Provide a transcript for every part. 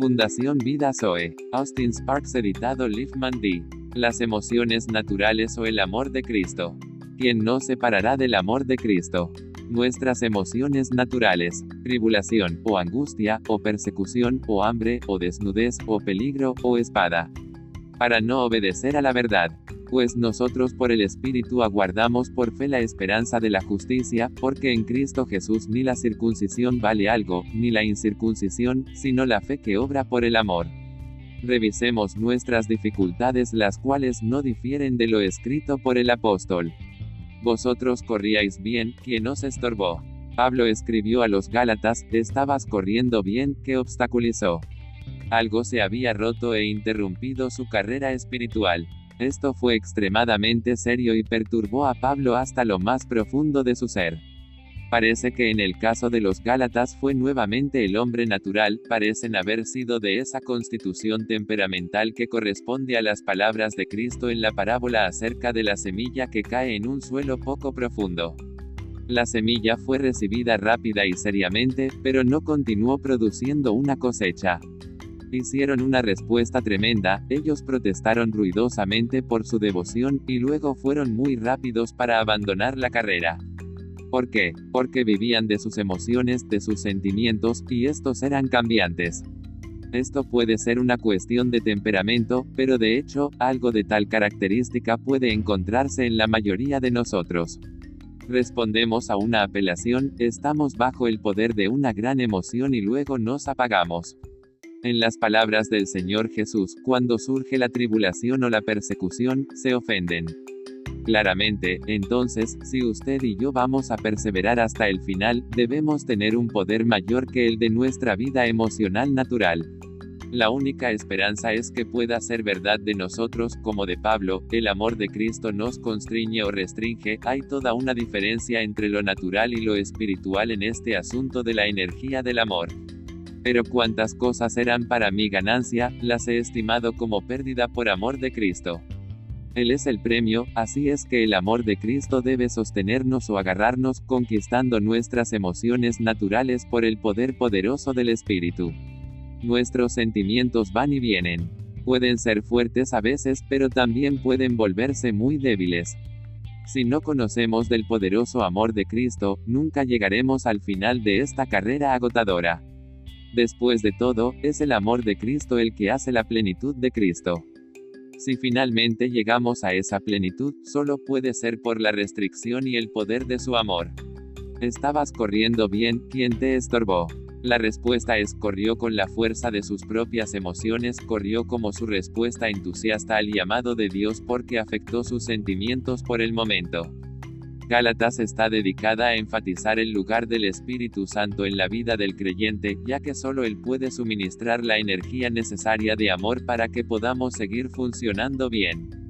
Fundación Vida Zoe. Austin Sparks editado Liefman D. Las emociones naturales o el amor de Cristo. ¿Quién no separará del amor de Cristo? Nuestras emociones naturales, tribulación, o angustia, o persecución, o hambre, o desnudez, o peligro, o espada. Para no obedecer a la verdad. Pues nosotros por el Espíritu aguardamos por fe la esperanza de la justicia, porque en Cristo Jesús ni la circuncisión vale algo, ni la incircuncisión, sino la fe que obra por el amor. Revisemos nuestras dificultades las cuales no difieren de lo escrito por el apóstol. Vosotros corríais bien, quien os estorbó. Pablo escribió a los Gálatas, estabas corriendo bien, que obstaculizó. Algo se había roto e interrumpido su carrera espiritual. Esto fue extremadamente serio y perturbó a Pablo hasta lo más profundo de su ser. Parece que en el caso de los Gálatas fue nuevamente el hombre natural, parecen haber sido de esa constitución temperamental que corresponde a las palabras de Cristo en la parábola acerca de la semilla que cae en un suelo poco profundo. La semilla fue recibida rápida y seriamente, pero no continuó produciendo una cosecha. Hicieron una respuesta tremenda, ellos protestaron ruidosamente por su devoción, y luego fueron muy rápidos para abandonar la carrera. ¿Por qué? Porque vivían de sus emociones, de sus sentimientos, y estos eran cambiantes. Esto puede ser una cuestión de temperamento, pero de hecho, algo de tal característica puede encontrarse en la mayoría de nosotros. Respondemos a una apelación, estamos bajo el poder de una gran emoción y luego nos apagamos. En las palabras del Señor Jesús, cuando surge la tribulación o la persecución, se ofenden. Claramente, entonces, si usted y yo vamos a perseverar hasta el final, debemos tener un poder mayor que el de nuestra vida emocional natural. La única esperanza es que pueda ser verdad de nosotros, como de Pablo, el amor de Cristo nos constriñe o restringe, hay toda una diferencia entre lo natural y lo espiritual en este asunto de la energía del amor. Pero cuantas cosas eran para mi ganancia, las he estimado como pérdida por amor de Cristo. Él es el premio, así es que el amor de Cristo debe sostenernos o agarrarnos, conquistando nuestras emociones naturales por el poder poderoso del Espíritu. Nuestros sentimientos van y vienen. Pueden ser fuertes a veces, pero también pueden volverse muy débiles. Si no conocemos del poderoso amor de Cristo, nunca llegaremos al final de esta carrera agotadora. Después de todo, es el amor de Cristo el que hace la plenitud de Cristo. Si finalmente llegamos a esa plenitud, solo puede ser por la restricción y el poder de su amor. Estabas corriendo bien, ¿quién te estorbó? La respuesta es corrió con la fuerza de sus propias emociones, corrió como su respuesta entusiasta al llamado de Dios porque afectó sus sentimientos por el momento. Gálatas está dedicada a enfatizar el lugar del Espíritu Santo en la vida del creyente, ya que solo Él puede suministrar la energía necesaria de amor para que podamos seguir funcionando bien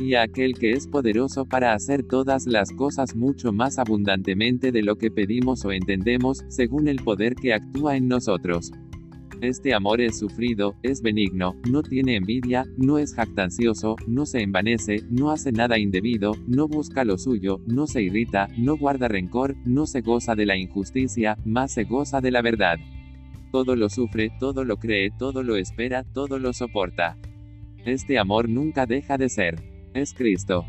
y a aquel que es poderoso para hacer todas las cosas mucho más abundantemente de lo que pedimos o entendemos, según el poder que actúa en nosotros. Este amor es sufrido, es benigno, no tiene envidia, no es jactancioso, no se envanece, no hace nada indebido, no busca lo suyo, no se irrita, no guarda rencor, no se goza de la injusticia, más se goza de la verdad. Todo lo sufre, todo lo cree, todo lo espera, todo lo soporta. Este amor nunca deja de ser es Cristo.